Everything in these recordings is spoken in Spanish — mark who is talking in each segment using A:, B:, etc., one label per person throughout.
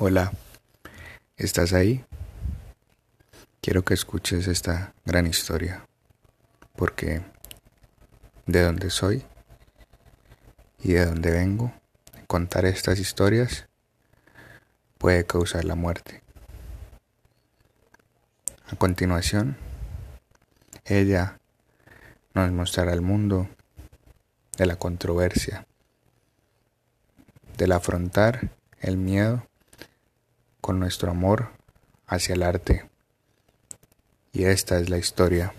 A: Hola, ¿estás ahí? Quiero que escuches esta gran historia, porque de donde soy y de donde vengo, contar estas historias puede causar la muerte. A continuación, ella nos mostrará el mundo de la controversia, del afrontar el miedo con nuestro amor hacia el arte. Y esta es la historia.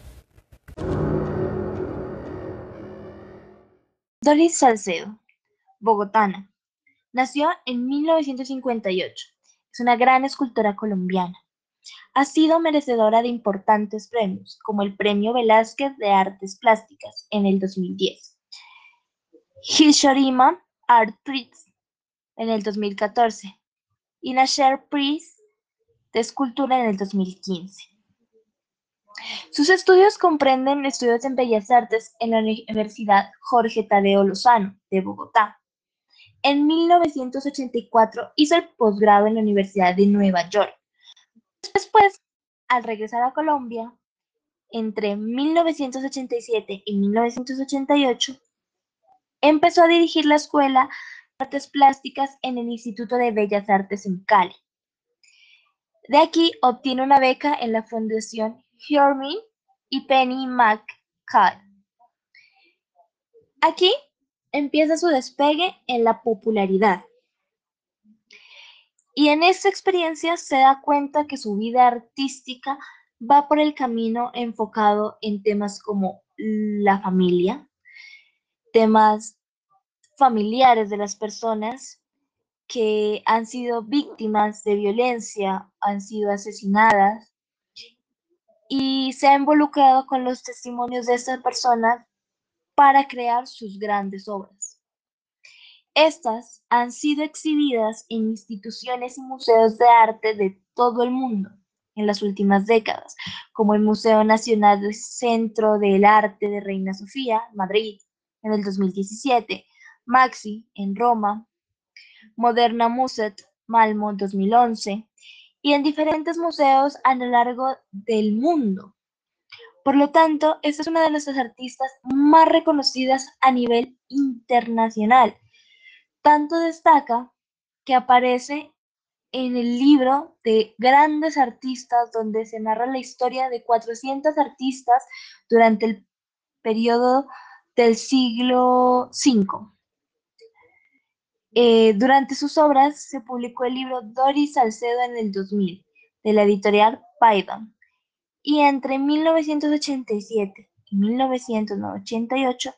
B: Doris Salcedo, bogotana. Nació en 1958. Es una gran escultora colombiana. Ha sido merecedora de importantes premios, como el Premio Velázquez de Artes Plásticas en el 2010, Hishorima Art Prize en el 2014 y Nasher Prize de Escultura en el 2015. Sus estudios comprenden estudios en Bellas Artes en la Universidad Jorge Tadeo Lozano de Bogotá. En 1984 hizo el posgrado en la Universidad de Nueva York. Después, al regresar a Colombia, entre 1987 y 1988, empezó a dirigir la Escuela Artes Plásticas en el Instituto de Bellas Artes en Cali. De aquí obtiene una beca en la Fundación Herman y Penny McCall. Aquí empieza su despegue en la popularidad. Y en esta experiencia se da cuenta que su vida artística va por el camino enfocado en temas como la familia, temas familiares de las personas que han sido víctimas de violencia, han sido asesinadas y se ha involucrado con los testimonios de estas personas para crear sus grandes obras. Estas han sido exhibidas en instituciones y museos de arte de todo el mundo en las últimas décadas, como el Museo Nacional del Centro del Arte de Reina Sofía, Madrid, en el 2017, Maxi en Roma, Moderna Muset Malmo 2011 y en diferentes museos a lo largo del mundo. Por lo tanto, esta es una de nuestras artistas más reconocidas a nivel internacional. Tanto destaca que aparece en el libro de grandes artistas donde se narra la historia de 400 artistas durante el periodo del siglo V. Eh, durante sus obras se publicó el libro Doris Salcedo en el 2000, de la editorial Python, y entre 1987 y 1988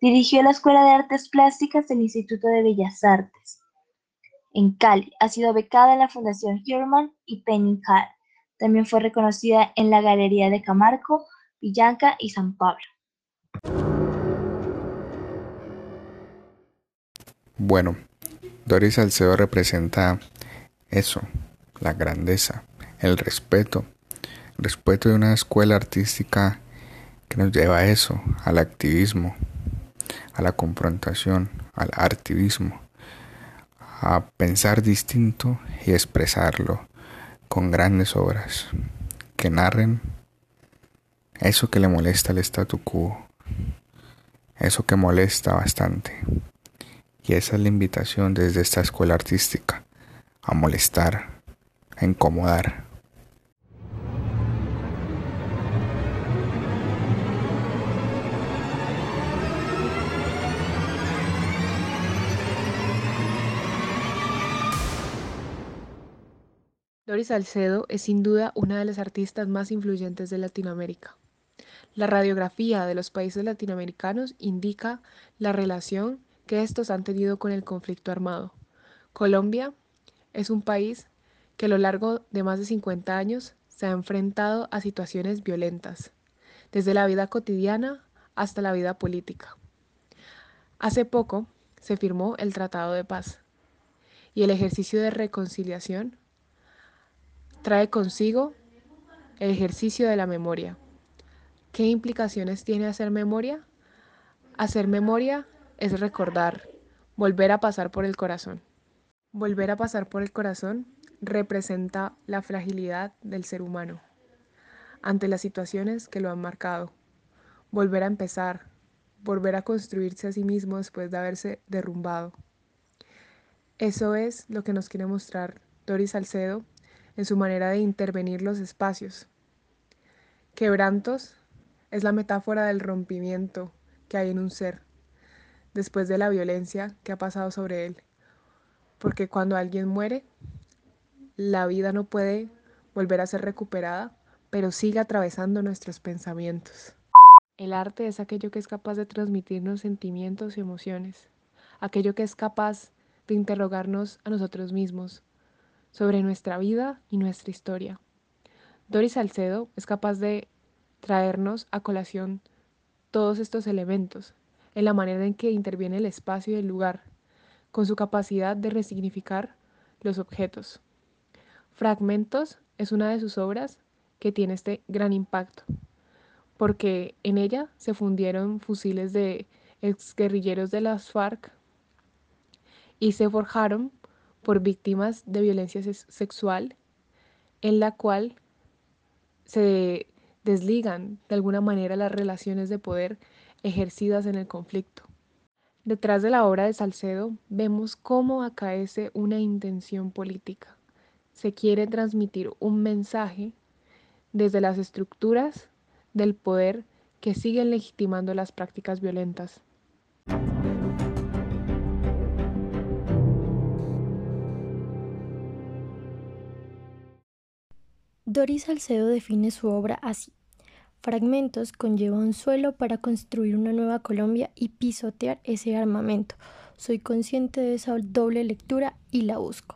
B: dirigió la Escuela de Artes Plásticas del Instituto de Bellas Artes. En Cali ha sido becada en la Fundación Herman y Hall. También fue reconocida en la Galería de Camargo, Villanca y San Pablo.
A: Bueno, Doris Salcedo representa eso, la grandeza, el respeto, el respeto de una escuela artística que nos lleva a eso, al activismo, a la confrontación, al artivismo, a pensar distinto y expresarlo con grandes obras que narren eso que le molesta al statu quo, eso que molesta bastante. Y esa es la invitación desde esta escuela artística, a molestar, a incomodar.
C: Doris Salcedo es sin duda una de las artistas más influyentes de Latinoamérica. La radiografía de los países latinoamericanos indica la relación que estos han tenido con el conflicto armado. Colombia es un país que a lo largo de más de 50 años se ha enfrentado a situaciones violentas, desde la vida cotidiana hasta la vida política. Hace poco se firmó el Tratado de Paz y el ejercicio de reconciliación trae consigo el ejercicio de la memoria. ¿Qué implicaciones tiene hacer memoria? Hacer memoria es recordar, volver a pasar por el corazón. Volver a pasar por el corazón representa la fragilidad del ser humano ante las situaciones que lo han marcado. Volver a empezar, volver a construirse a sí mismo después de haberse derrumbado. Eso es lo que nos quiere mostrar Doris Salcedo en su manera de intervenir los espacios. Quebrantos es la metáfora del rompimiento que hay en un ser después de la violencia que ha pasado sobre él. Porque cuando alguien muere, la vida no puede volver a ser recuperada, pero sigue atravesando nuestros pensamientos. El arte es aquello que es capaz de transmitirnos sentimientos y emociones, aquello que es capaz de interrogarnos a nosotros mismos sobre nuestra vida y nuestra historia. Doris Salcedo es capaz de traernos a colación todos estos elementos en la manera en que interviene el espacio y el lugar, con su capacidad de resignificar los objetos. Fragmentos es una de sus obras que tiene este gran impacto, porque en ella se fundieron fusiles de exguerrilleros de las FARC y se forjaron por víctimas de violencia sexual, en la cual se desligan de alguna manera las relaciones de poder ejercidas en el conflicto. Detrás de la obra de Salcedo vemos cómo acaece una intención política. Se quiere transmitir un mensaje desde las estructuras del poder que siguen legitimando las prácticas violentas.
D: Doris Salcedo define su obra así. Fragmentos conlleva un suelo para construir una nueva Colombia y pisotear ese armamento. Soy consciente de esa doble lectura y la busco.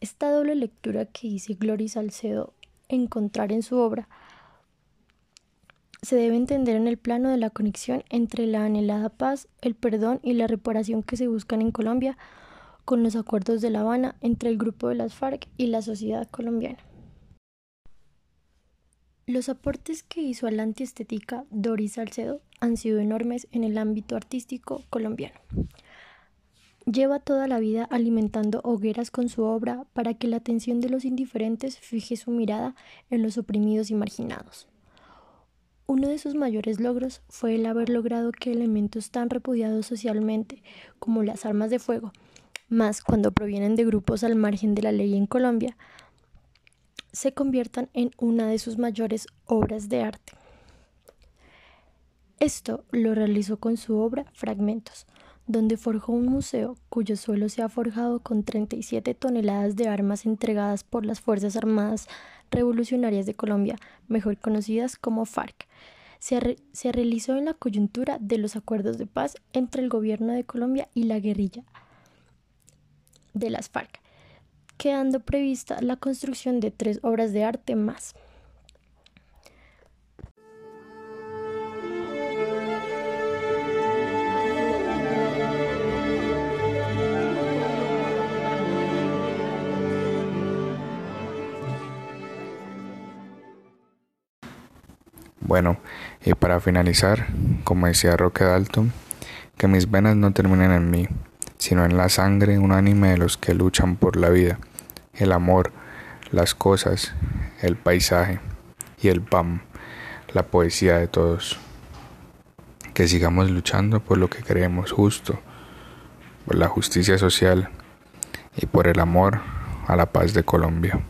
D: Esta doble lectura que dice Gloria Salcedo encontrar en su obra se debe entender en el plano de la conexión entre la anhelada paz, el perdón y la reparación que se buscan en Colombia con los acuerdos de La Habana entre el grupo de las FARC y la sociedad colombiana. Los aportes que hizo a la antiestética Doris Salcedo han sido enormes en el ámbito artístico colombiano. Lleva toda la vida alimentando hogueras con su obra para que la atención de los indiferentes fije su mirada en los oprimidos y marginados. Uno de sus mayores logros fue el haber logrado que elementos tan repudiados socialmente como las armas de fuego, más cuando provienen de grupos al margen de la ley en Colombia, se conviertan en una de sus mayores obras de arte. Esto lo realizó con su obra Fragmentos, donde forjó un museo cuyo suelo se ha forjado con 37 toneladas de armas entregadas por las Fuerzas Armadas Revolucionarias de Colombia, mejor conocidas como FARC. Se, realizó en la coyuntura de los acuerdos de paz entre el gobierno de Colombia y la guerrilla de las FARC quedando prevista la construcción de tres obras de arte más.
A: Bueno, y para finalizar, como decía Roque Dalton, que mis venas no terminen en mí, sino en la sangre unánime de los que luchan por la vida el amor, las cosas, el paisaje y el PAM, la poesía de todos. Que sigamos luchando por lo que creemos justo, por la justicia social y por el amor a la paz de Colombia.